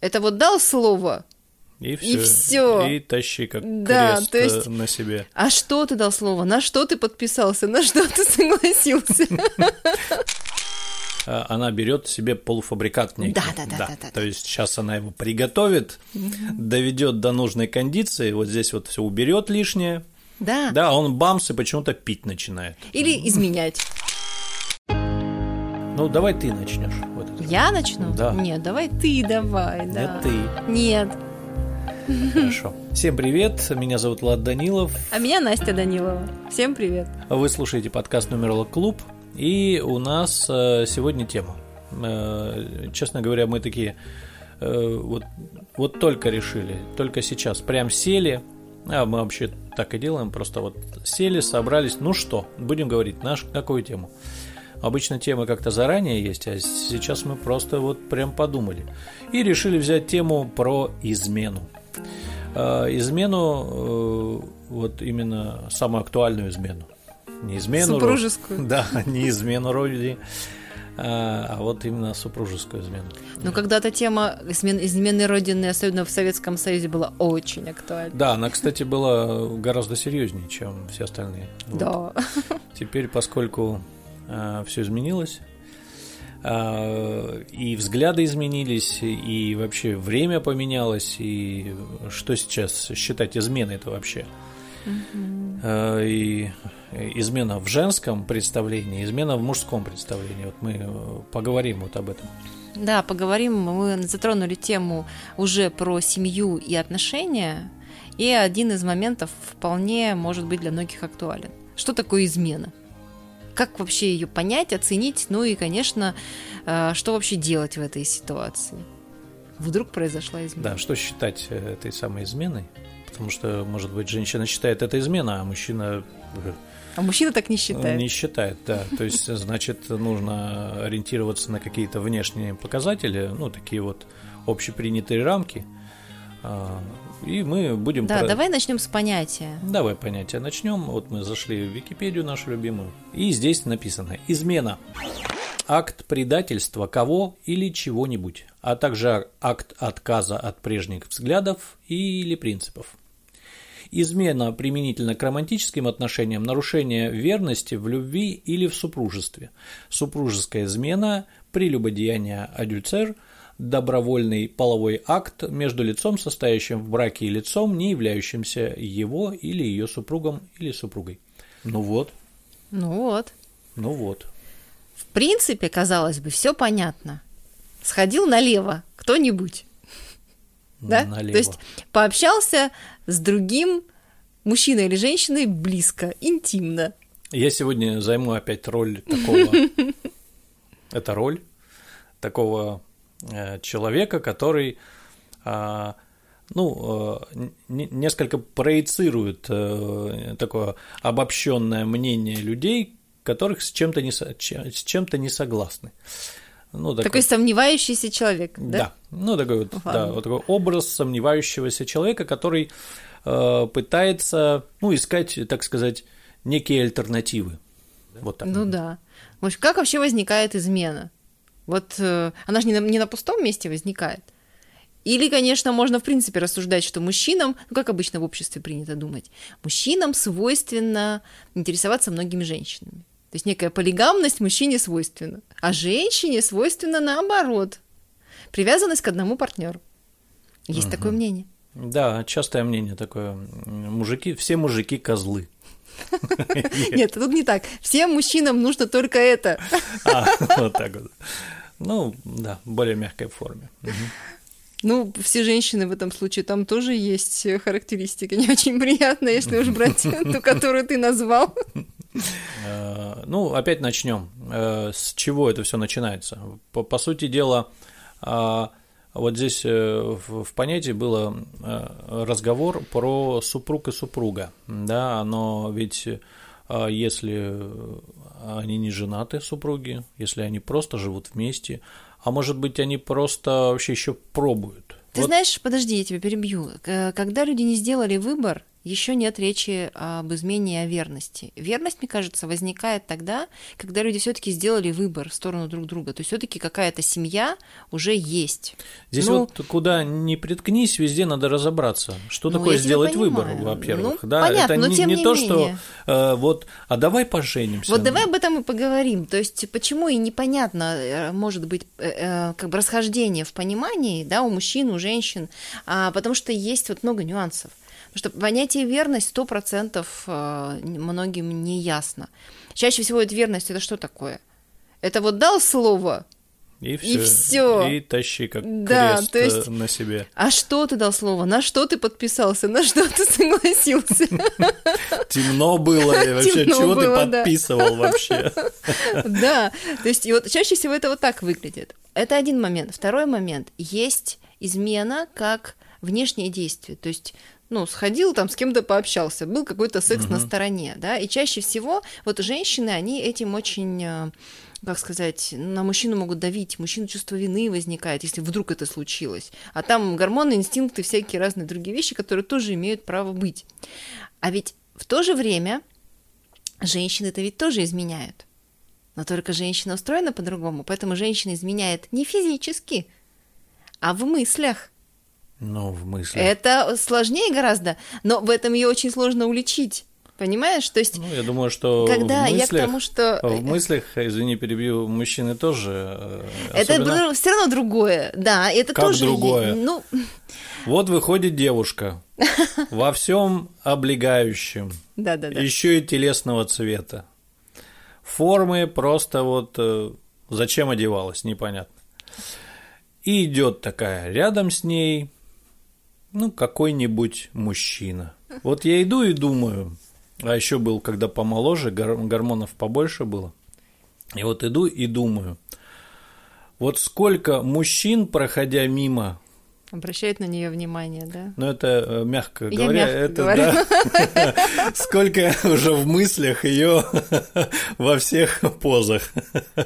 Это вот дал слово, И все. И всё. И тащи как Да, крест то есть- э, на себе. а что ты дал слово, на что ты подписался, на что ты согласился. А, Она берет себе полуфабрикат некий. Да, да, да, да, да, То есть сейчас она его приготовит, доведет до нужной кондиции, вот здесь вот все уберет лишнее. Да. Да, он бамс и почему-то пить начинает. Или изменять. Ну, давай ты начнешь. Вот. Я начну? Да. Нет, давай ты давай, да. Нет, ты. Нет. Хорошо. Всем привет, меня зовут Влад Данилов. А меня Настя Данилова. Всем привет. Вы слушаете подкаст «Нумеролог Клуб», и у нас э, сегодня тема. Э, Честно говоря, мы такие э, вот, вот только решили, только сейчас, прям сели, а мы вообще так и делаем, просто вот сели, собрались, ну что, будем говорить, на ш- какую тему. Обычно темы как-то заранее есть, а сейчас мы просто вот прям подумали. И решили взять тему про измену. Э, Измену, э, вот именно самую актуальную измену. Не измену. Супружескую. Да, не измену родине, а а вот именно супружескую измену. Ну, когда-то тема измен- измены Родины, особенно в Советском Союзе, была очень актуальна. Да, она, кстати, была гораздо серьезнее, чем все остальные. Вот. Да. Теперь, поскольку все изменилось, а, и взгляды изменились, и вообще время поменялось, и что сейчас считать изменой это вообще? А, И измена в женском представлении, измена в мужском представлении. Вот мы э, поговорим вот об этом. Да, поговорим. Мы затронули тему уже про семью и отношения. И один из моментов вполне может быть для многих актуален. Что такое измена? Как вообще ее понять, оценить? Ну и, конечно, э, что вообще делать в этой ситуации? Вдруг произошла измена. Да, что считать э, этой самой изменой? Потому что, может быть, женщина считает это измена, а мужчина э, А мужчина так не считает. не считает, да. То есть, значит, нужно ориентироваться на какие-то внешние показатели, ну, такие вот общепринятые рамки. И мы будем... Да, про- давай начнем с понятия. Давай понятия начнем. Вот мы зашли в Википедию нашу любимую. И здесь написано «Измена». Акт предательства кого или чего-нибудь, а также акт отказа от прежних взглядов или принципов. Измена применительно к романтическим отношениям, нарушение верности в любви или в супружестве. Супружеская измена, прелюбодеяние адюцер, добровольный половой акт между лицом, состоящим в браке и лицом, не являющимся его или ее супругом или супругой. Ну вот, Ну вот. ну вот. В принципе, казалось бы, все понятно. Сходил налево кто-нибудь. Да? Налево. То есть пообщался с другим мужчиной или женщиной близко, интимно. Я сегодня займу опять роль такого. Это роль такого человека, который, а, ну, э, не- несколько проецирует э, такое обобщенное мнение людей, которых с чем-то не, с чем-то не согласны. Ну, Такой сомневающийся человек, да? да. Ну, такой вот, Ладно. да, вот такой образ сомневающегося человека, который э, пытается, ну, искать, так сказать, некие альтернативы. Вот так. Ну да. В общем, как вообще возникает измена? Вот э, она же не на, не на пустом месте возникает. Или, конечно, можно в принципе рассуждать, что мужчинам, ну как обычно в обществе принято думать, мужчинам свойственно интересоваться многими женщинами. То есть некая полигамность мужчине свойственна, а женщине свойственно наоборот. Привязанность к одному партнеру. Есть такое мнение. Да, частое мнение такое. Мужики, все мужики козлы. Нет, тут не так. Всем мужчинам нужно только это. А, вот так вот. Ну, да, в более мягкой форме. Ну, все женщины в этом случае, там тоже есть э, характеристики не очень приятные, если уж брать ту, которую ты назвал. Э, Ну, опять начнем. Э, С чего это все начинается? По, по сути дела, а, вот здесь э, в, понятии было э, разговор про супруг и супруга. Да, но ведь э, если они не женаты, супруги, если они просто живут вместе, а может быть, они просто вообще еще пробуют. Ты Вот- знаешь, подожди, я тебя перебью. К- Когда люди не сделали выбор еще нет речи об измене и о верности. Верность, мне кажется, возникает тогда, когда люди все-таки сделали выбор в сторону друг друга. То есть все-таки какая-то семья уже есть. Здесь ну, вот куда не приткнись, везде надо разобраться. Что ну, такое сделать выбор, во-первых. Ну, да, понятно, это но не, тем не, не то, менее. что э, вот, а давай поженимся. Вот давай об этом и поговорим. То есть почему и непонятно, э, может быть, э, э, как бы расхождение в понимании, да, у мужчин, у женщин, а, потому что есть вот много нюансов. Потому что понятие верность сто процентов э, многим не ясно. Чаще всего это верность это что такое? Это вот дал слово, и все. И, все. и тащи как да, крест то есть, э, на себе. А что ты дал слово? На что ты подписался? На что ты согласился? Темно было, вообще, чего ты подписывал вообще? Да, то есть и вот чаще всего это вот так выглядит. Это один момент. Второй момент. Есть измена как внешнее действие. То есть ну, сходил там с кем-то пообщался, был какой-то секс угу. на стороне, да, и чаще всего вот женщины, они этим очень э, как сказать, на мужчину могут давить, мужчину чувство вины возникает, если вдруг это случилось. А там гормоны, инстинкты, всякие разные другие вещи, которые тоже имеют право быть. А ведь в то же время женщины-то ведь тоже изменяют. Но только женщина устроена по-другому, поэтому женщина изменяет не физически, а в мыслях. Ну, в мыслях. Это сложнее гораздо, но в этом ее очень сложно уличить. Понимаешь? То есть, ну, я думаю, что когда в мыслях, я к тому, что... В мыслях, извини, перебью, мужчины тоже... Э, это особенно... все равно другое, да, это как тоже... другое? Ну... Вот выходит девушка во всем облегающем, да, да, да. еще и телесного цвета. Формы просто вот э, зачем одевалась, непонятно. И идет такая рядом с ней, ну, какой-нибудь мужчина. Вот я иду и думаю, а еще был, когда помоложе, гормонов побольше было. И вот иду и думаю, вот сколько мужчин, проходя мимо, Обращает на нее внимание, да? Ну, это э, мягко Я говоря, мягко это говорю. да. Сколько уже в мыслях ее во всех позах.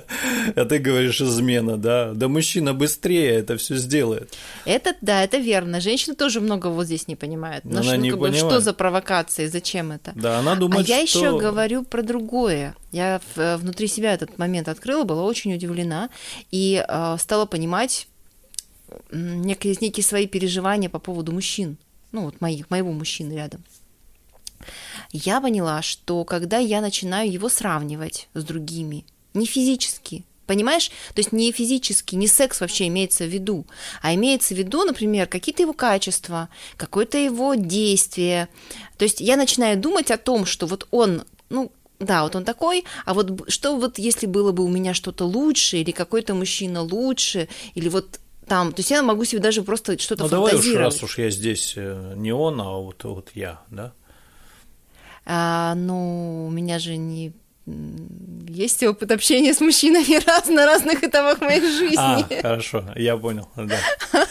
А ты говоришь измена, да? Да мужчина быстрее это все сделает. Это да, это верно. Женщина тоже много вот здесь не понимает. Но она ну, не как понимает. что за провокация, зачем это? Да, она думает, а я что... еще говорю про другое. Я э, внутри себя этот момент открыла, была очень удивлена и э, стала понимать некие, некие свои переживания по поводу мужчин, ну вот моих, моего мужчины рядом. Я поняла, что когда я начинаю его сравнивать с другими, не физически, Понимаешь? То есть не физически, не секс вообще имеется в виду, а имеется в виду, например, какие-то его качества, какое-то его действие. То есть я начинаю думать о том, что вот он, ну, да, вот он такой, а вот что вот если было бы у меня что-то лучше, или какой-то мужчина лучше, или вот там, то есть я могу себе даже просто что-то ну, фантазировать. давай уж, раз уж я здесь э, не он, а вот, вот я, да? А, ну, у меня же не есть опыт общения с мужчинами раз на разных этапах моей жизни. А, хорошо, я понял, да.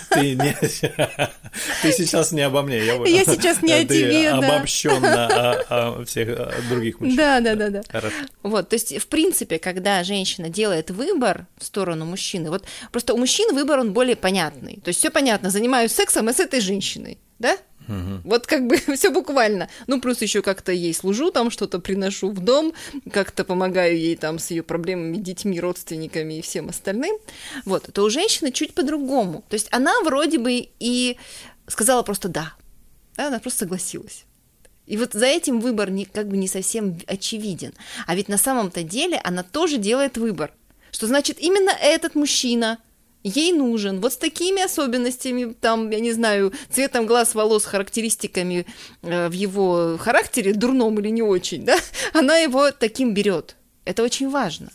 Ты, не, ты сейчас не обо мне, я понял. Я сейчас не о ты тебе, да. обобщенно о, о всех других мужчинах. Да, да, да, да. Хорошо. Вот, то есть, в принципе, когда женщина делает выбор в сторону мужчины, вот просто у мужчин выбор, он более понятный. То есть, все понятно, занимаюсь сексом и с этой женщиной, да? Угу. Вот как бы все буквально. Ну, плюс еще как-то ей служу, там что-то приношу в дом, как-то помогаю ей там с ее проблемами, детьми, родственниками и всем остальным. Вот, то у женщины чуть по-другому. То есть она вроде бы и сказала просто да. да она просто согласилась. И вот за этим выбор не, как бы не совсем очевиден. А ведь на самом-то деле она тоже делает выбор. Что значит именно этот мужчина – ей нужен, вот с такими особенностями, там, я не знаю, цветом глаз, волос, характеристиками э, в его характере, дурном или не очень, да, она его таким берет. Это очень важно.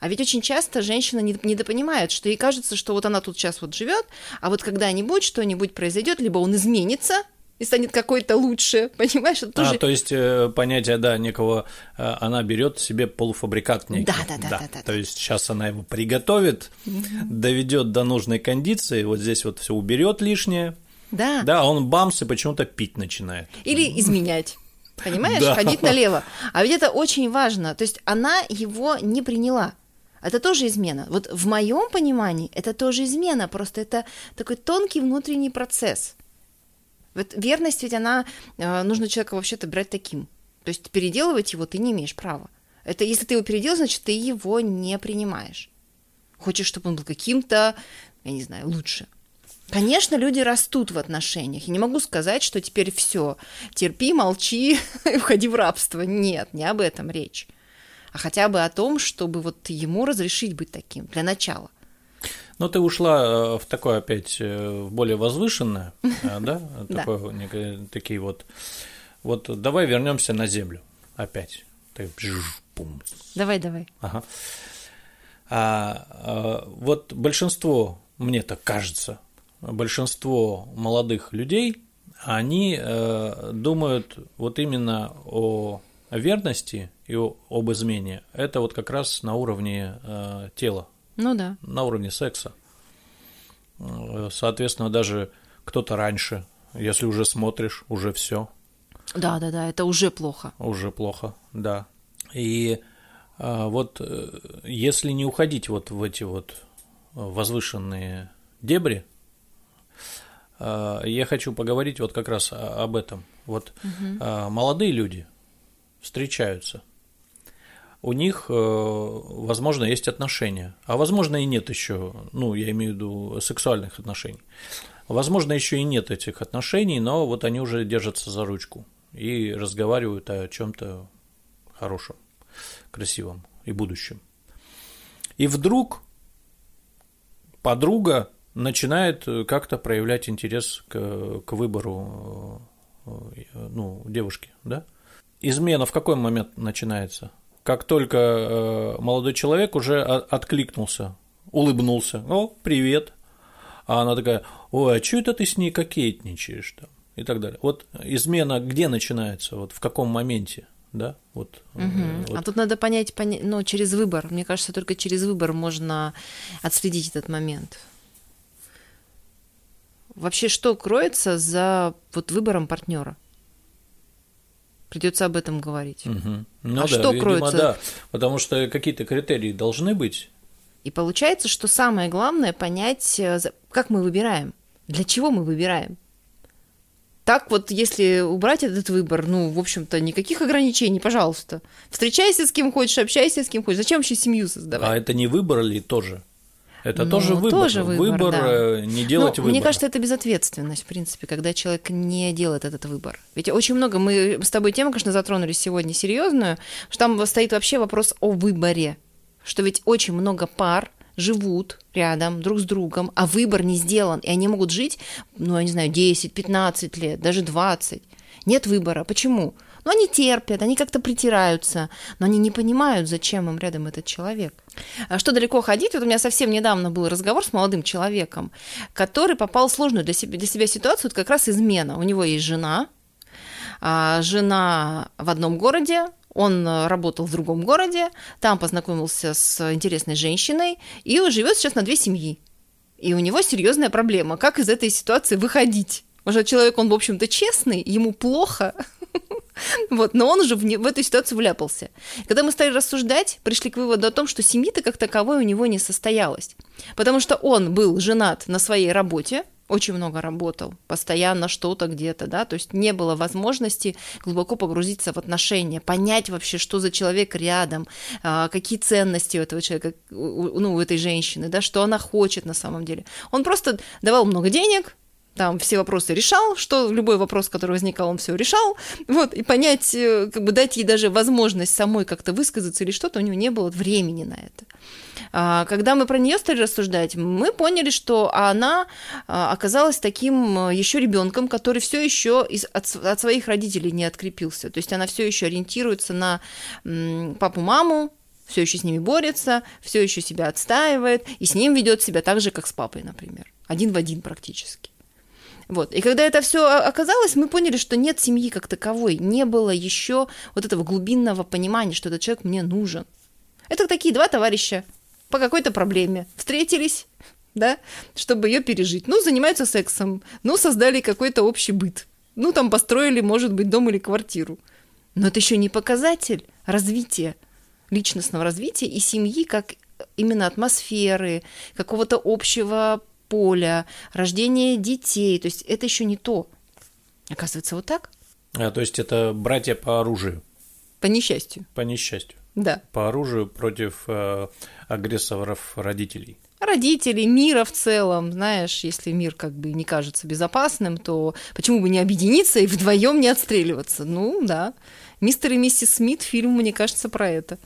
А ведь очень часто женщина недопонимает, что ей кажется, что вот она тут сейчас вот живет, а вот когда-нибудь что-нибудь произойдет, либо он изменится, и станет какой-то лучше, понимаешь? Это тоже... А, то есть э, понятие, да, некого, э, она берет себе полуфабрикат некий. Да, да, да. да, да, да. То есть сейчас она его приготовит, угу. доведет до нужной кондиции, вот здесь вот все уберет лишнее. Да. Да, он бамс и почему-то пить начинает. Или изменять. Понимаешь, да. ходить налево. А ведь это очень важно. То есть она его не приняла. Это тоже измена. Вот в моем понимании это тоже измена, просто это такой тонкий внутренний процесс. Вот верность ведь она, э, нужно человека вообще-то брать таким. То есть переделывать его ты не имеешь права. Это если ты его переделал, значит, ты его не принимаешь. Хочешь, чтобы он был каким-то, я не знаю, лучше. Конечно, люди растут в отношениях. Я не могу сказать, что теперь все, терпи, молчи входи в рабство. Нет, не об этом речь. А хотя бы о том, чтобы вот ему разрешить быть таким для начала. Но ты ушла э, в такое опять, э, в более возвышенное, э, да? Такое, такие вот. Вот давай вернемся на землю опять. Давай, давай. Ага. А, а вот большинство, мне так кажется, большинство молодых людей, они э, думают вот именно о верности и о, об измене. Это вот как раз на уровне э, тела. Ну да. На уровне секса. Э, соответственно, даже кто-то раньше, если уже смотришь, уже все. Да, да, да, это уже плохо. Уже плохо, да. И э, вот э, если не уходить вот в эти вот возвышенные дебри, я хочу поговорить вот как раз об этом. Вот угу. молодые люди встречаются – у них, э, возможно, есть отношения, а возможно и нет еще, ну, я имею в виду сексуальных отношений. Возможно, еще и нет этих отношений, но вот они уже держатся за ручку и разговаривают о чем-то хорошем, красивом и будущем. И вдруг подруга начинает как-то проявлять интерес к, к выбору э, ну, девушки, да? Измена в какой момент начинается? Как только э, молодой человек уже откликнулся, улыбнулся, о, привет, а она такая, ой, а что это ты с ней кокетничаешь там? и так далее. Вот измена где начинается, вот в каком моменте? да, вот. Угу. вот. А тут надо понять, понять, ну, через выбор. Мне кажется, только через выбор можно отследить этот момент. Вообще, что кроется за вот выбором партнера? Придется об этом говорить. Угу. Ну, а да, что видимо, кроется? Да, потому что какие-то критерии должны быть. И получается, что самое главное понять, э, как мы выбираем, для чего мы выбираем. Так вот, если убрать этот выбор, ну, в общем-то, никаких ограничений, пожалуйста. Встречайся с кем хочешь, общайся с кем хочешь. Зачем вообще семью создавать? А это не выбор ли тоже? Это ну, тоже выбор. Тоже выбор, выбор да. Э, не делать Но, выбор. Мне кажется, это безответственность, в принципе, когда человек не делает этот выбор. Ведь очень много, мы с тобой тему, конечно, затронули сегодня серьезную, что там стоит вообще вопрос о выборе. Что ведь очень много пар живут рядом друг с другом, а выбор не сделан, и они могут жить, ну, я не знаю, 10, 15 лет, даже 20. Нет выбора. Почему? Но они терпят, они как-то притираются, но они не понимают, зачем им рядом этот человек. А что далеко ходить? Вот у меня совсем недавно был разговор с молодым человеком, который попал в сложную для себя, для себя ситуацию, вот как раз измена. У него есть жена, а жена в одном городе, он работал в другом городе, там познакомился с интересной женщиной и живет сейчас на две семьи. И у него серьезная проблема, как из этой ситуации выходить. Уже человек, он, в общем-то, честный, ему плохо, Вот, но он уже в, не, в эту ситуацию вляпался. Когда мы стали рассуждать, пришли к выводу о том, что семьи-то как таковой у него не состоялось. Потому что он был женат на своей работе, очень много работал, постоянно что-то где-то, да, то есть не было возможности глубоко погрузиться в отношения, понять вообще, что за человек рядом, а, какие ценности у этого человека, ну, у этой женщины, да, что она хочет на самом деле. Он просто давал много денег, там все вопросы решал, что любой вопрос, который возникал, он все решал, вот, и понять, э, как бы дать ей даже возможность самой как-то высказаться или что-то, у него не было времени на это. А, когда мы про нее стали рассуждать, мы поняли, что она а, оказалась таким э, еще ребенком, который все еще от, от своих родителей не открепился. То есть она все еще ориентируется на папу-маму, все еще с ними борется, все еще себя отстаивает, и с ним ведет себя так же, как с папой, например. Один в один практически. Вот. И когда это все оказалось, мы поняли, что нет семьи как таковой, не было еще вот этого глубинного понимания, что этот человек мне нужен. Это такие два товарища по какой-то проблеме встретились, да, чтобы ее пережить. Ну, занимаются сексом, ну, создали какой-то общий быт. Ну, там построили, может быть, дом или квартиру. Но это еще не показатель развития, личностного развития и семьи как именно атмосферы, какого-то общего поля, рождение детей. То есть это еще не то. Оказывается, вот так. А, то есть это братья по оружию, По несчастью. по несчастью. Да. По оружию против э, агрессоров родителей. Родителей, мира в целом. Знаешь, если мир как бы не кажется безопасным, то почему бы не объединиться и вдвоем не отстреливаться? Ну, да. Мистер и миссис Смит фильм, мне кажется, про это.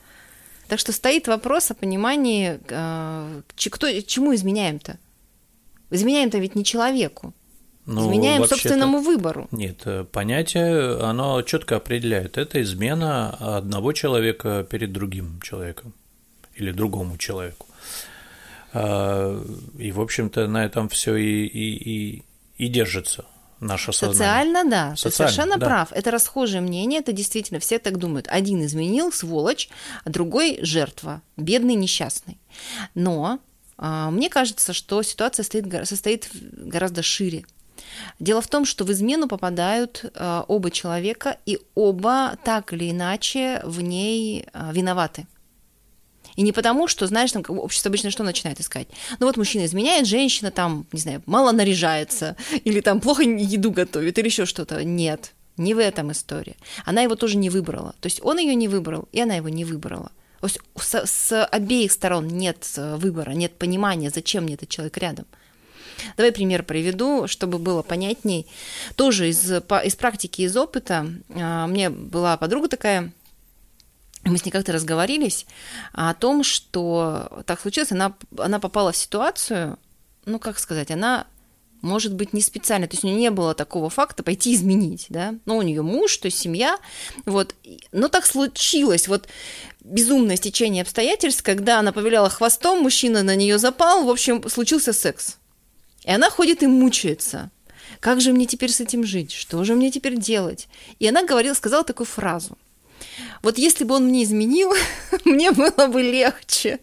Так что стоит вопрос о понимании, э, кто, чему изменяем-то? Изменяем-то ведь не человеку. Ну, изменяем собственному выбору. Нет, э, понятие, оно четко определяет. Это измена одного человека перед другим человеком или другому человеку. А, И, в общем-то, на этом все и, и, и, и держится наше сознание. Социально, да. Ты Социально, совершенно да. прав. Это расхожее мнение, это действительно все так думают. Один изменил, сволочь, а другой жертва, бедный, несчастный. Но мне кажется, что ситуация стоит, состоит гораздо шире. Дело в том, что в измену попадают а, оба человека, и оба так или иначе в ней а, виноваты. И не потому, что, знаешь, там общество обычно что начинает искать? Ну вот мужчина изменяет, женщина там, не знаю, мало наряжается, или там плохо еду готовит, или еще что-то. Нет, не в этом история. Она его тоже не выбрала. То есть он ее не выбрал, и она его не выбрала. С, с обеих сторон нет э, выбора, нет понимания, зачем мне этот человек рядом. Давай пример приведу, чтобы было понятней. Тоже из, из практики, из опыта. У меня была подруга такая, мы с ней как-то разговорились о том, что так случилось, она, она попала в ситуацию, ну, как сказать, она, может быть, не специально, то есть у нее не было такого факта пойти изменить, да, ну, у нее муж, то есть семья, вот, но так случилось, вот, безумное стечение обстоятельств, когда она повиляла хвостом, мужчина на нее запал, в общем, случился секс. И она ходит и мучается. Как же мне теперь с этим жить? Что же мне теперь делать? И она говорила, сказала такую фразу. Вот если бы он мне изменил, мне было бы легче.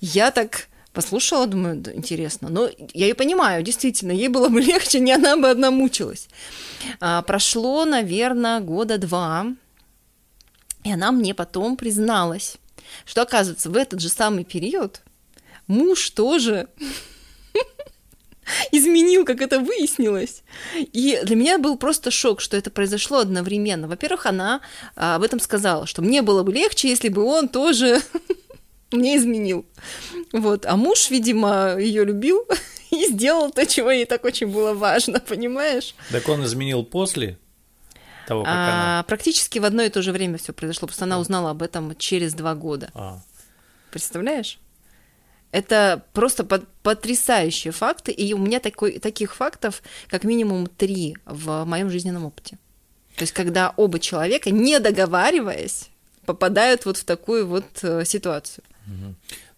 Я так послушала, думаю, да, интересно. Но я ее понимаю, действительно, ей было бы легче, не она бы одна мучилась. А, прошло, наверное, года два, и она мне потом призналась, что, оказывается, в этот же самый период муж тоже изменил, как это выяснилось. И для меня был просто шок, что это произошло одновременно. Во-первых, она а, об этом сказала, что мне было бы легче, если бы он тоже мне изменил. Вот. А муж, видимо, ее любил и сделал то, чего ей так очень было важно, понимаешь? Так он изменил после того, как она... А, практически в одно и то же время все произошло, просто она узнала об этом через два года. А, Представляешь? Это просто потрясающие факты, и у меня такой, таких фактов как минимум три в моем жизненном опыте. То есть, когда оба человека, не договариваясь, попадают вот в такую вот э,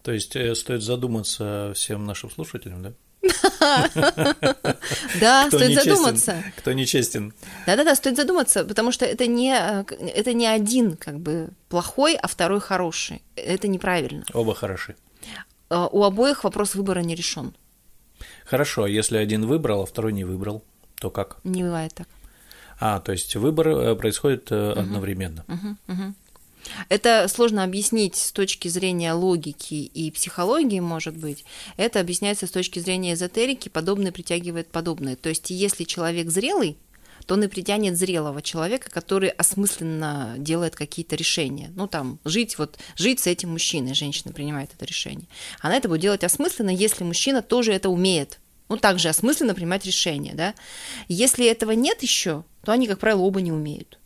То есть э, стоит задуматься всем нашим слушателям, да? Да, стоит задуматься. Кто нечестен. Да-да-да, стоит задуматься, потому что это не, э, это не один как бы плохой, а второй хороший. Это неправильно. Оба хороши. Э, У обоих вопрос выбора не решен. Хорошо, а если один выбрал, а второй не выбрал, то как? Не бывает так. А, то есть выбор происходит одновременно. Это сложно объяснить с точки зрения логики и психологии, может быть. Это объясняется с точки зрения эзотерики, подобное притягивает подобное. То есть, если человек зрелый, то он и притянет зрелого человека, который осмысленно делает какие-то решения. Ну, там, жить, вот, жить с этим мужчиной, женщина принимает это решение. Она это будет делать осмысленно, если мужчина тоже это умеет. Ну, также осмысленно принимать решения, да. Если этого нет еще, то они, как правило, оба не умеют.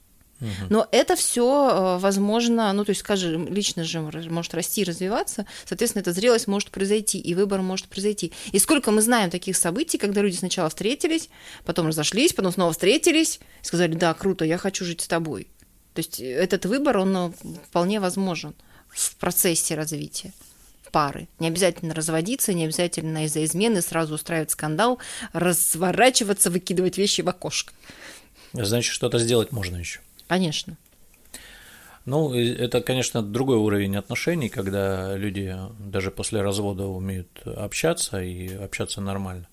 Но это все возможно, ну, то есть, скажем, личность же может расти и развиваться, соответственно, эта зрелость может произойти, и выбор может произойти. И сколько мы знаем таких событий, когда люди сначала встретились, потом разошлись, потом снова встретились, сказали, да, круто, я хочу жить с тобой. То есть этот выбор, он ну, вполне возможен в процессе развития пары. Не обязательно разводиться, не обязательно из-за измены сразу устраивать скандал, разворачиваться, выкидывать вещи в окошко. Значит, что-то сделать можно еще. Конечно. Ну, это, конечно, другой уровень отношений, когда люди даже после развода умеют общаться и общаться нормально.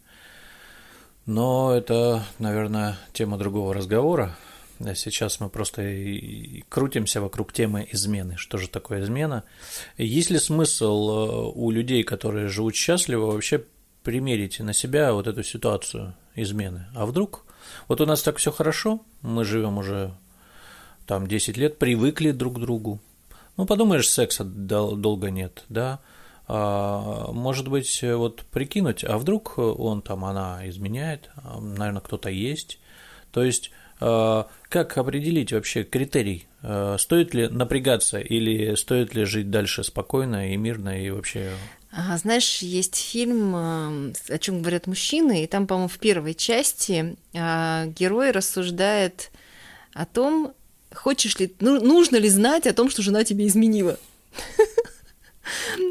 Но это, наверное, тема другого разговора. А Сейчас мы просто крутимся вокруг темы измены. Что же такое измена? Есть ли смысл э, у людей, которые живут счастливо, вообще примерить на себя вот эту ситуацию измены? А вдруг Вот у нас так все хорошо, мы живем уже там 10 лет, привыкли друг к другу. Ну, подумаешь, секса долго нет, да, а, может быть, вот прикинуть, а вдруг он там, она изменяет, а, наверное, кто-то есть. То есть, а, как определить вообще критерий? Стоит ли напрягаться или стоит ли жить дальше спокойно и мирно и вообще знаешь, есть фильм «О чем говорят мужчины», и там, по-моему, в первой части герой рассуждает о том, хочешь ли, ну, нужно ли знать о том, что жена тебе изменила.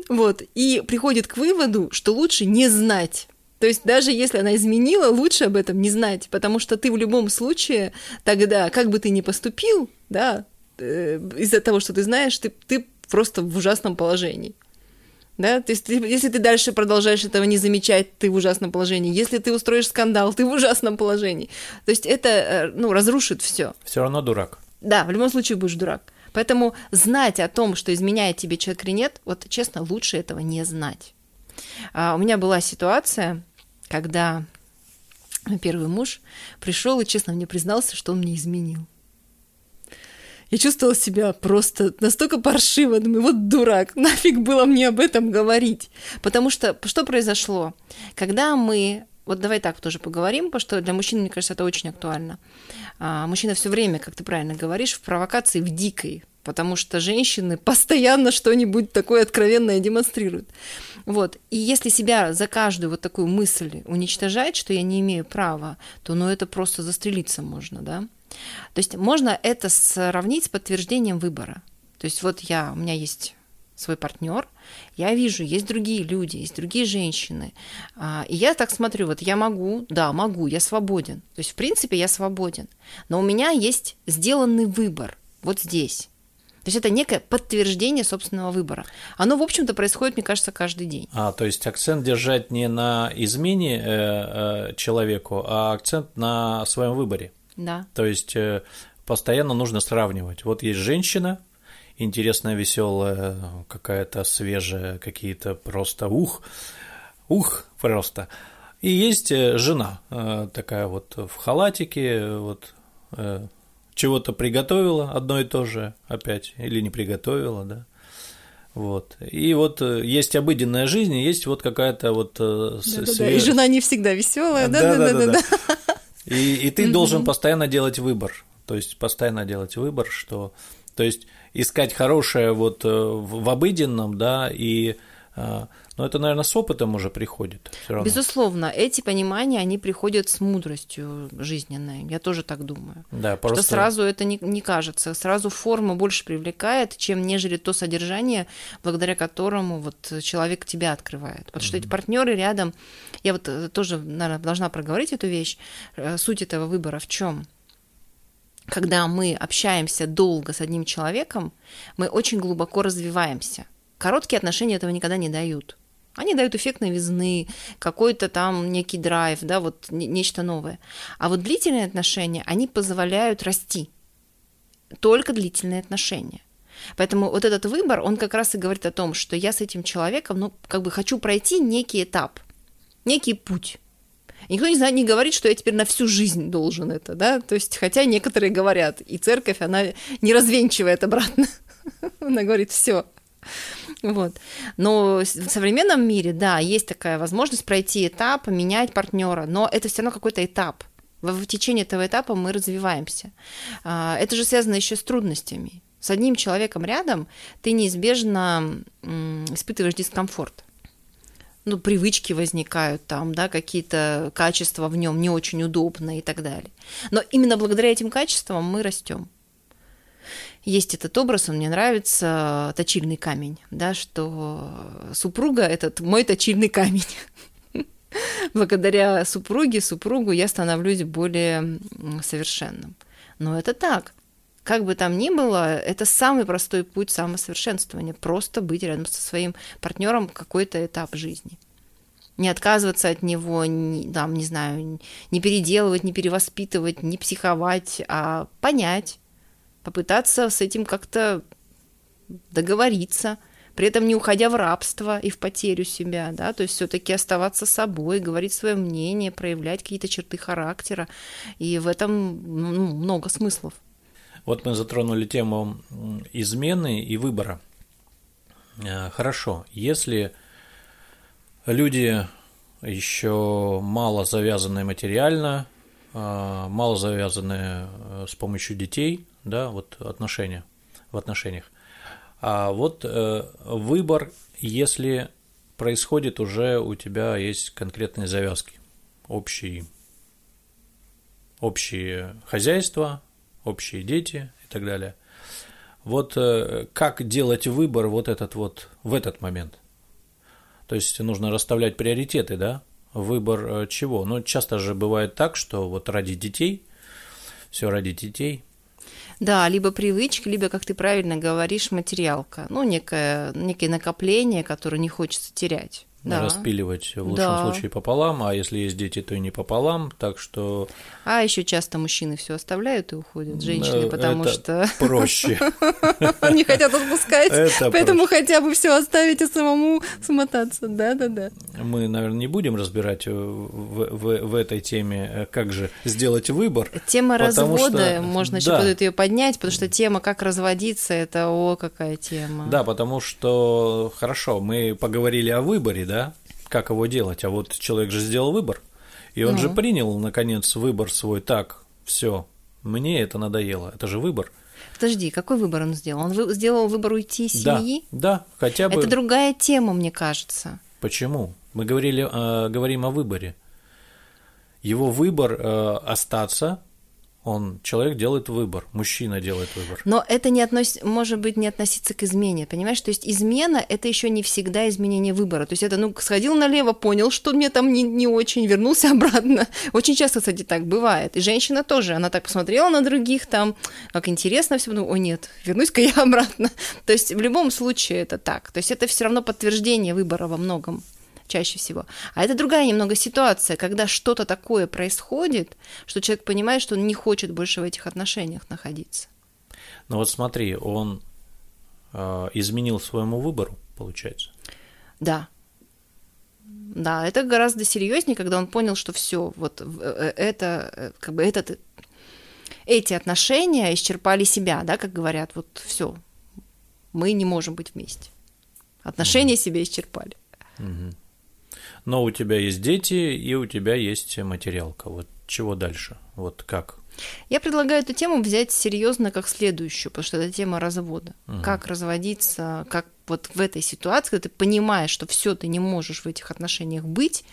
Вот, и приходит к выводу, что лучше не знать. То есть даже если она изменила, лучше об этом не знать, потому что ты в любом случае тогда, как бы ты ни поступил, да, э, из-за того, что ты знаешь, ты, ты просто в ужасном положении. Да, то есть если ты дальше продолжаешь этого не замечать, ты в ужасном положении. Если ты устроишь скандал, ты в ужасном положении. То есть это, э, ну, разрушит все. Все равно дурак. Да, в любом случае будешь дурак. Поэтому знать о том, что изменяет тебе человек или нет, вот честно, лучше этого не знать. А, у меня была ситуация, когда первый муж пришел и честно мне признался, что он мне изменил. Я чувствовала себя просто настолько паршиво, думаю, вот дурак, нафиг было мне об этом говорить. Потому что что произошло? Когда мы вот давай так тоже поговорим, потому что для мужчин, мне кажется, это очень актуально. А, мужчина все время, как ты правильно говоришь, в провокации, в дикой, потому что женщины постоянно что-нибудь такое откровенное демонстрируют. Вот. И если себя за каждую вот такую мысль уничтожать, что я не имею права, то ну это просто застрелиться можно, да? То есть можно это сравнить с подтверждением выбора. То есть вот я, у меня есть свой партнер, я вижу, есть другие люди, есть другие женщины. А, и я так смотрю, вот я могу, да, могу, я свободен. То есть, в принципе, я свободен. Но у меня есть сделанный выбор вот здесь. То есть это некое подтверждение собственного выбора. Оно, в общем-то, происходит, мне кажется, каждый день. А, то есть акцент держать не на измене э, э, человеку, а акцент на своем выборе. Да. То есть э, постоянно нужно сравнивать. Вот есть женщина, интересная, веселая, какая-то свежая, какие-то просто ух, ух просто. И есть э, жена э, такая вот в халатике, вот э, чего-то приготовила одно и то же опять, или не приготовила, да. Вот. И вот есть обыденная жизнь, есть вот какая-то вот да, свеж... да, да. И жена не всегда веселая, да, да, да, да. да. И, и ты должен постоянно делать выбор. То есть постоянно делать выбор, что. То есть искать хорошее вот э, в обыденном, да, и э, но это, наверное, с опытом уже приходит. Безусловно, эти понимания, они приходят с мудростью жизненной. Я тоже так думаю. Да, просто... Что сразу это не, не кажется. Сразу форма больше привлекает, чем нежели то содержание, благодаря которому вот человек тебя открывает. Потому mm-hmm. что эти партнеры рядом. Я вот э, тоже, наверное, должна проговорить эту вещь. Суть этого выбора в чем? Когда мы общаемся долго с одним человеком, мы очень глубоко развиваемся. Короткие отношения этого никогда не дают. Они дают эффект новизны, какой-то там некий драйв, да, вот нечто новое. А вот длительные отношения, они позволяют расти. Только длительные отношения. Поэтому вот этот выбор, он как раз и говорит о том, что я с этим человеком, ну, как бы хочу пройти некий этап, некий путь. И никто не, знает, не говорит, что я теперь на всю жизнь должен это, да, то есть, хотя некоторые говорят, и церковь, она не развенчивает обратно, она говорит, все, вот. Но в современном мире, да, есть такая возможность пройти этап, менять партнера, но это все равно какой-то этап. В течение этого этапа мы развиваемся. А, это же связано еще с трудностями. С одним человеком рядом ты неизбежно испытываешь дискомфорт ну, привычки возникают там, да, какие-то качества в нем не очень удобные и так далее. Но именно благодаря этим качествам мы растем. Есть этот образ, он мне нравится, точильный камень, да, что супруга – этот мой точильный камень. Благодаря супруге, супругу я становлюсь более совершенным. Но это так. Как бы там ни было, это самый простой путь самосовершенствования. Просто быть рядом со своим партнером какой-то этап жизни. Не отказываться от него, не, там, не знаю, не переделывать, не перевоспитывать, не психовать, а понять, попытаться с этим как-то договориться, при этом не уходя в рабство и в потерю себя, да, то есть все-таки оставаться собой, говорить свое мнение, проявлять какие-то черты характера, и в этом ну, много смыслов. Вот мы затронули тему измены и выбора. Э, хорошо, если люди еще мало завязаны материально, э, мало завязаны э, с помощью детей, да, вот отношения в отношениях. А вот выбор, если происходит уже у тебя есть конкретные завязки, общие, общие хозяйства, общие дети и так далее. Вот как делать выбор вот этот вот в этот момент – то есть нужно расставлять приоритеты, да? Выбор э, чего? Ну, часто же бывает так, что вот ради детей, все ради детей. Да, либо привычка, либо, как ты правильно говоришь, материалка. Ну, некое, некое накопление, которое не хочется терять да. распиливать в лучшем да. случае пополам, а если есть дети, то и не пополам, так что... А еще часто мужчины все оставляют и уходят, женщины, ну, потому это что... проще. Не хотят отпускать, поэтому хотя бы все оставить и самому смотаться, да-да-да. Мы, наверное, не будем разбирать в этой теме, э, как же сделать выбор. Тема развода, можно еще будет ее поднять, потому что тема «как разводиться» – это о, какая тема. Да, потому что, хорошо, мы поговорили о выборе, да, как его делать, а вот человек же сделал выбор, и он ну. же принял, наконец, выбор свой, так, все, мне это надоело, это же выбор. Подожди, какой выбор он сделал? Он сделал выбор уйти из семьи? Да, да, хотя бы. Это другая тема, мне кажется. Почему? Мы говорили, э, говорим о выборе. Его выбор э, остаться он, человек делает выбор, мужчина делает выбор. Но это не относится, может быть, не относится к измене, понимаешь? То есть измена – это еще не всегда изменение выбора. То есть это, ну, сходил налево, понял, что мне там не, не очень, вернулся обратно. Очень часто, кстати, так бывает. И женщина тоже, она так посмотрела на других там, как интересно все, ну, о нет, вернусь-ка я обратно. То есть в любом случае это так. То есть это все равно подтверждение выбора во многом чаще всего. А это другая немного ситуация, когда что-то такое происходит, что человек понимает, что он не хочет больше в этих отношениях находиться. Ну вот смотри, он э, изменил своему выбору, получается. Да. Да, это гораздо серьезнее, когда он понял, что все, вот э, это, э, как бы этот, эти отношения исчерпали себя, да, как говорят, вот все, мы не можем быть вместе. Отношения mm-hmm. себя исчерпали. Mm-hmm но у тебя есть дети и у тебя есть материалка. Вот чего дальше? Вот как? Я предлагаю эту тему взять серьезно как следующую, потому что это тема развода. Угу. Как разводиться, как вот в этой ситуации, когда ты понимаешь, что все, ты не можешь в этих отношениях быть,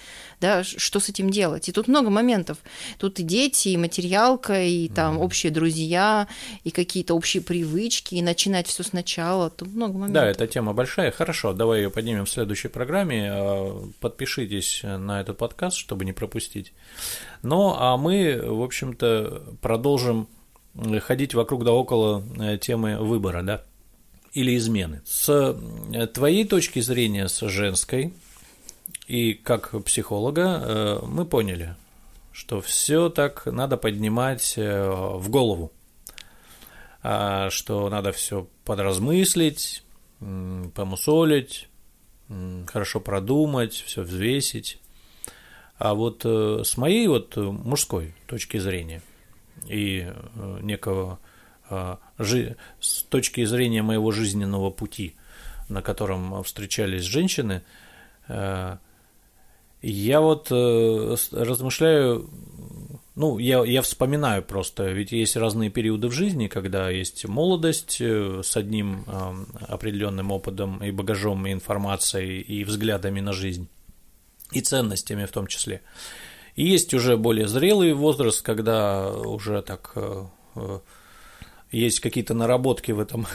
да, что с этим делать? И тут много моментов. Тут и дети, и материалка, и там mm. общие друзья, и какие-то общие привычки, и начинать все сначала. Тут много моментов. Да, эта тема большая. Хорошо, давай ее поднимем в следующей программе. А, подпишитесь на этот подкаст, чтобы не пропустить. Ну, а мы, в общем-то, продолжим ходить вокруг да около э, темы выбора, да, или измены. С э, твоей точки зрения, с женской, и как психолога э, мы поняли, что все так надо поднимать э, в голову, а, что надо все подразмыслить, помусолить, хорошо продумать, все взвесить. А вот с моей вот мужской точки зрения и некого с точки зрения моего жизненного пути, на котором встречались женщины, я вот э, размышляю, ну, я, я вспоминаю просто, ведь есть разные периоды в жизни, когда есть молодость э, с одним э, определенным опытом и багажом, и информацией, и взглядами на жизнь, и ценностями в том числе. И есть уже более зрелый возраст, когда уже так э, э есть какие-то наработки в этом,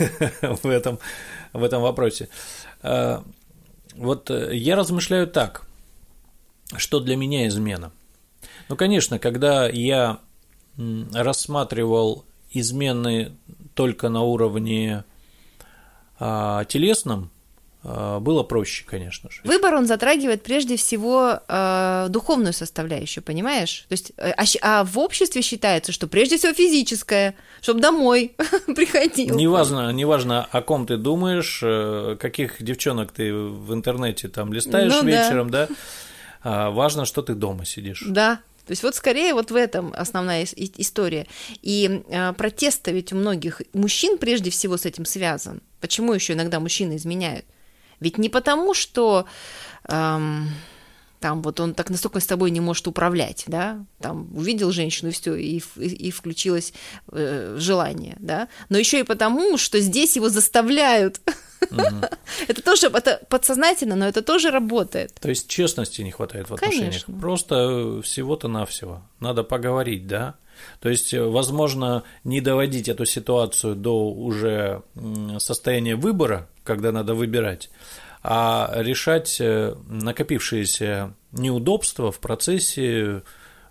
в этом, в этом вопросе. Э, вот я размышляю так – что для меня измена? Ну, конечно, когда я рассматривал измены только на уровне а, телесном, э, было проще, конечно же. Выбор он затрагивает прежде всего э, духовную составляющую, понимаешь? То есть, а, а в обществе считается, что прежде всего физическое, чтобы домой приходил. Неважно, неважно, о ком ты думаешь, э, каких девчонок ты в интернете там листаешь ну, вечером, да. да? А, важно, что ты дома сидишь. Да, то есть вот скорее вот в этом основная история. И э, протест ведь у многих мужчин прежде всего с этим связан. Почему еще иногда мужчины изменяют? Ведь не потому, что эм, там вот он так настолько с тобой не может управлять, да, там увидел женщину и все, и, и, и включилось э, желание, да, но еще и потому, что здесь его заставляют это тоже это подсознательно, но это тоже работает. То есть честности не хватает в отношениях. Конечно. Просто всего-то навсего. Надо поговорить, да? То есть, возможно, не доводить эту ситуацию до уже состояния выбора, когда надо выбирать, а решать э, накопившиеся неудобства в процессе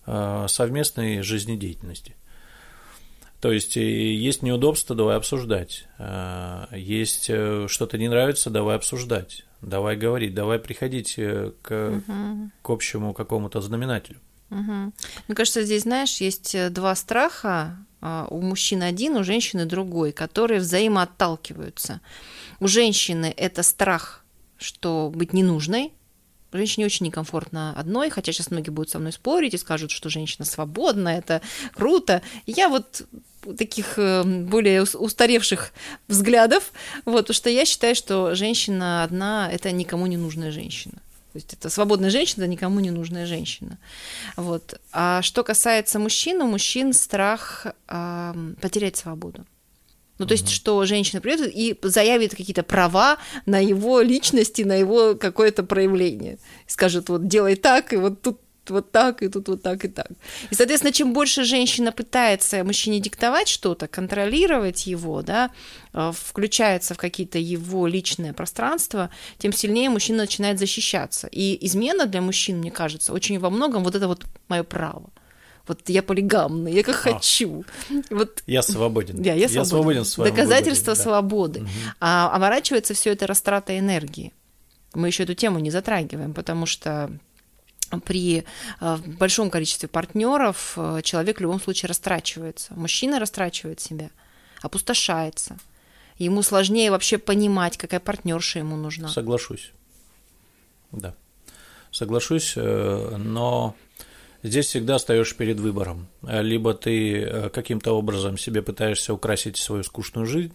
э, совместной жизнедеятельности. То есть есть неудобства, давай обсуждать. Есть э, что-то не нравится, давай обсуждать. Давай говорить, давай приходить э, к, угу. к общему какому-то знаменателю. Угу. Мне кажется, здесь, знаешь, есть э, два страха. А, у мужчины один, у женщины другой, которые взаимоотталкиваются. У женщины это страх, что быть ненужной, Женщине очень некомфортно одной, хотя сейчас многие будут со мной спорить и скажут, что женщина свободна, это круто. Я вот таких э, более устаревших взглядов, вот, потому что я считаю, что женщина одна – это никому не нужная женщина. То есть это свободная женщина, это никому не нужная женщина. Вот. А что касается мужчин, у мужчин страх э, потерять свободу. Ну, то есть, что женщина придет и заявит какие-то права на его личности, на его какое-то проявление. Скажет, вот делай так, и вот тут вот так, и тут вот так, и так. И, соответственно, чем больше женщина пытается мужчине диктовать что-то, контролировать его, да, э, включается в какие-то его личное пространство, тем сильнее мужчина начинает защищаться. И измена для мужчин, мне кажется, очень во многом вот это вот мое право. Вот я полигамный, я как а. хочу. Вот, я свободен. Да, я свободен. Я свободен в своем Доказательство выборе, да. свободы. Угу. А оборачивается все это растрата энергии. Мы еще эту тему не затрагиваем, потому что при э, большом количестве партнеров э, человек в любом случае растрачивается. Мужчина растрачивает себя, опустошается. Ему сложнее вообще понимать, какая партнерша ему нужна. Соглашусь. Да. Соглашусь, э, но здесь всегда остаешься перед выбором. Либо ты каким-то образом себе пытаешься украсить свою скучную жизнь,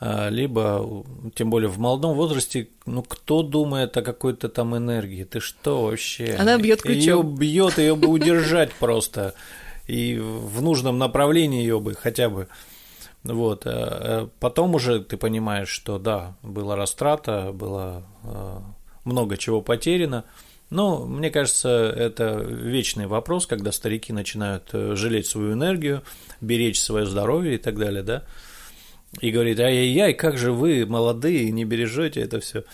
либо, тем более в молодом возрасте, ну кто думает о какой-то там энергии? Ты что вообще? Она бьет ключом. Ее бьет, ее бы удержать просто. И в нужном направлении ее бы хотя бы. Вот. А, а потом уже ты понимаешь, что да, была растрата, было много чего потеряно. Но мне кажется, это вечный вопрос, когда старики начинают э, жалеть свою энергию, беречь свое здоровье и так далее, да и говорит, ай-яй-яй, как же вы, молодые, не бережете это все.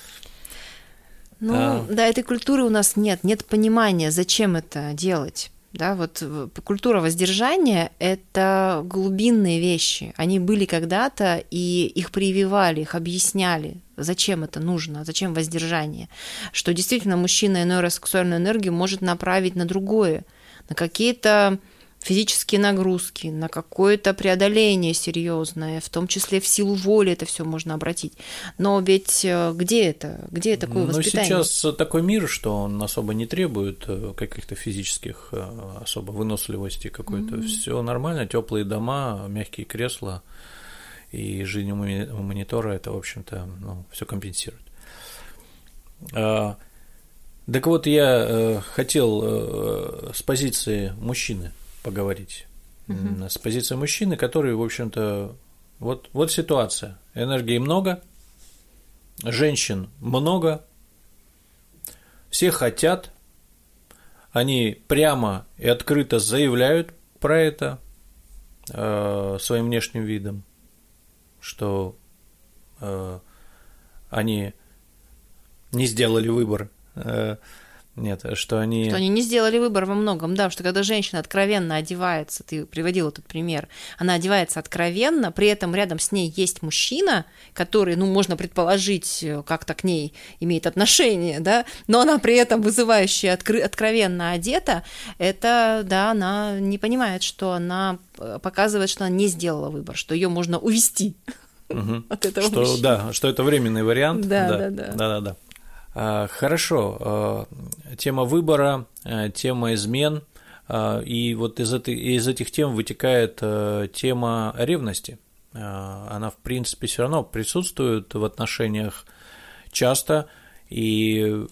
Ну, а... да, этой культуры у нас нет, нет понимания, зачем это делать. Да, вот культура воздержания – это глубинные вещи. Они были когда-то, и их прививали, их объясняли, зачем это нужно, зачем воздержание. Что действительно мужчина иной раз сексуальную энергию может направить на другое, на какие-то физические нагрузки, на какое-то преодоление серьезное, в том числе в силу воли это все можно обратить. Но ведь э, где это? Где такое ну, воспитание? Ну, сейчас такой мир, что он особо не требует э, каких-то физических э, особо выносливости какой-то. Mm-hmm. Все нормально, теплые дома, мягкие кресла и жизнь у монитора это, в общем-то, ну, все компенсирует. А, так вот, я хотел с позиции мужчины поговорить угу. с позиции мужчины, который, в общем-то, вот, вот ситуация. Энергии много, женщин много, все хотят, они прямо и открыто заявляют про это э, своим внешним видом, что э, они не сделали выбор. Э, Нет, что они... Что они не сделали выбор во многом, да, что когда женщина откровенно одевается, ты приводил этот пример, она одевается откровенно, при этом рядом с ней есть мужчина, который, ну, можно предположить, как-то к ней имеет отношение, да, но она при этом вызывающая откры- откровенно одета, это, да, она не понимает, что она э, показывает, что она не сделала выбор, что ее можно увести угу. от этого что, мужчины. Да, что это временный вариант. Да, да, да. да, да, да. Хорошо, а, тема выбора, а, тема измен, и вот из, этой, из этих тем вытекает тема ревности. Она, в принципе, все равно присутствует в отношениях часто, и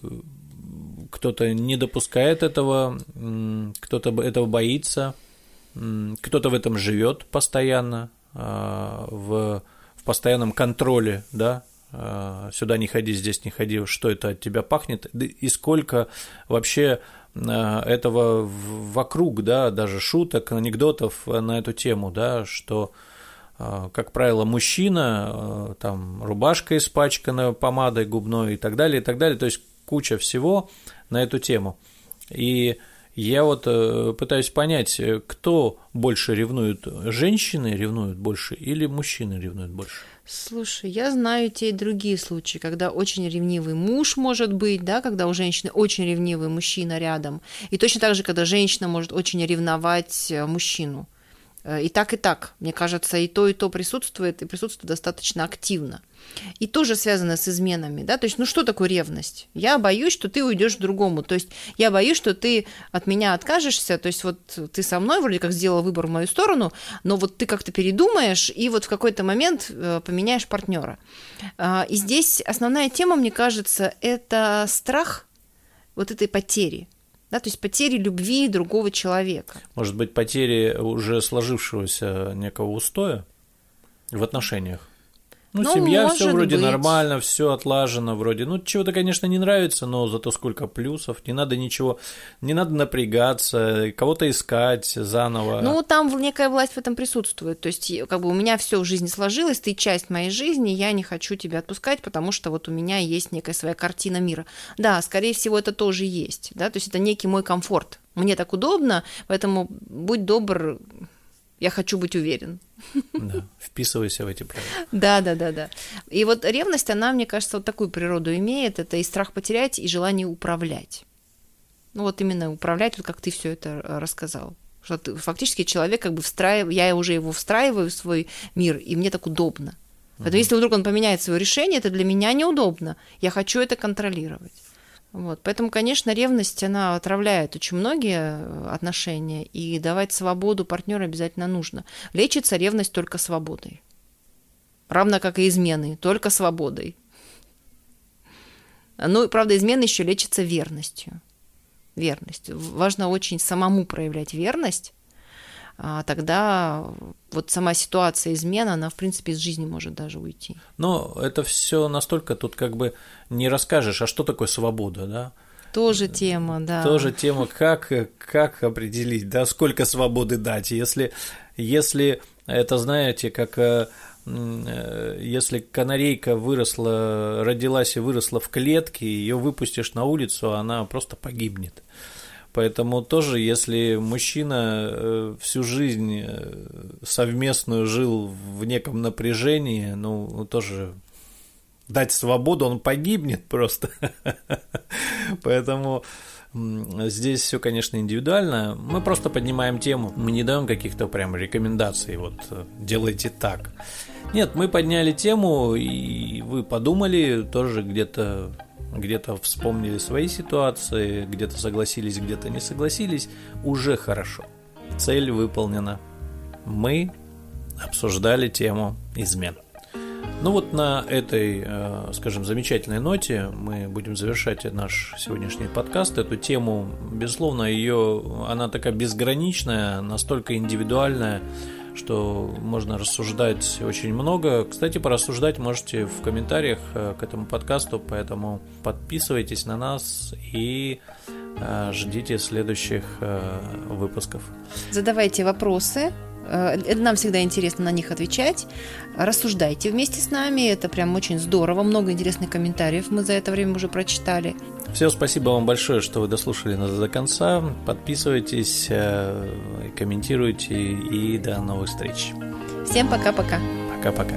кто-то не допускает этого, кто-то этого боится, кто-то в этом живет постоянно, в, в постоянном контроле, да, Э, сюда не ходи, здесь не ходи, что это от тебя пахнет, и сколько вообще э, этого вокруг, да, даже шуток, анекдотов на эту тему, да, что, э, как правило, мужчина, там, рубашка испачкана помадой губной и так далее, и так далее, то есть куча всего на эту тему. И я вот пытаюсь понять, кто больше ревнует, женщины ревнуют больше или мужчины ревнуют больше? Слушай, я знаю те и другие случаи, когда очень ревнивый муж может быть, да, когда у женщины очень ревнивый мужчина рядом. И точно так же, когда женщина может очень ревновать э, мужчину. Э, и так, и так. Мне кажется, и то, и то присутствует, и присутствует достаточно активно. И тоже связано с изменами, да, то есть, ну что такое ревность? Я боюсь, что ты уйдешь к другому, то есть я боюсь, что ты от меня откажешься, то есть вот ты со мной вроде как сделал выбор в мою сторону, но вот ты как-то передумаешь и вот в какой-то момент э, поменяешь партнера. А, и здесь основная тема, мне кажется, это страх вот этой потери, да, то есть потери любви другого человека. Может быть, потери уже сложившегося некого устоя в отношениях? Ну, ну семья все вроде быть. нормально, все отлажено вроде. Ну, чего-то, конечно, не нравится, но зато сколько плюсов. Не надо ничего, не надо напрягаться, кого-то искать заново. Ну, там некая власть в этом присутствует. То есть, как бы у меня все в жизни сложилось, ты часть моей жизни, я не хочу тебя отпускать, потому что вот у меня есть некая своя картина мира. Да, скорее всего, это тоже есть. Да? То есть, это некий мой комфорт. Мне так удобно, поэтому будь добр, я хочу быть уверен. Да, вписывайся в эти правила. Да, да, да, да. И вот ревность, она, мне кажется, вот такую природу имеет. Это и страх потерять, и желание управлять. Ну вот именно управлять, вот как ты все это рассказал. Что ты, фактически человек как бы встраивает, я уже его встраиваю в свой мир, и мне так удобно. Поэтому если вдруг он поменяет свое решение, это для меня неудобно. Я хочу это контролировать. Вот. Поэтому, конечно, ревность, она отравляет очень многие э, отношения, и давать свободу партнеру обязательно нужно. Лечится ревность только свободой. Равно как и измены, только свободой. Ну, правда, измены еще лечится верностью. Верность. Важно очень самому проявлять верность, тогда вот сама ситуация измена, она, в принципе, из жизни может даже уйти. Но это все настолько тут как бы не расскажешь, а что такое свобода, да? Тоже тема, да. Тоже тема, как, как определить, да, сколько свободы дать. Если, если это, знаете, как э, э, если канарейка выросла, родилась и выросла в клетке, ее выпустишь на улицу, она просто погибнет. Поэтому тоже, если мужчина э, всю жизнь э, совместную жил в неком напряжении, ну, тоже дать свободу, он погибнет просто. Поэтому здесь все, конечно, индивидуально. Мы просто поднимаем тему. Мы не даем каких-то прям рекомендаций, вот э, делайте так. Нет, мы подняли тему, и вы подумали, тоже где-то где-то вспомнили свои ситуации, где-то согласились, где-то не согласились, уже хорошо. Цель выполнена. Мы обсуждали тему измен. Ну вот на этой, э, скажем, замечательной ноте мы будем завершать наш сегодняшний подкаст. Эту тему, безусловно, ее, она такая безграничная, настолько индивидуальная, что можно рассуждать очень много. Кстати, порассуждать можете в комментариях э, к этому подкасту, поэтому подписывайтесь на нас и э, ждите следующих э, выпусков. Задавайте вопросы, нам всегда интересно на них отвечать. Рассуждайте вместе с нами. Это прям очень здорово. Много интересных комментариев мы за это время уже прочитали. Все, спасибо вам большое, что вы дослушали нас до конца. Подписывайтесь, э, комментируйте и до новых встреч. Всем пока-пока. Пока-пока.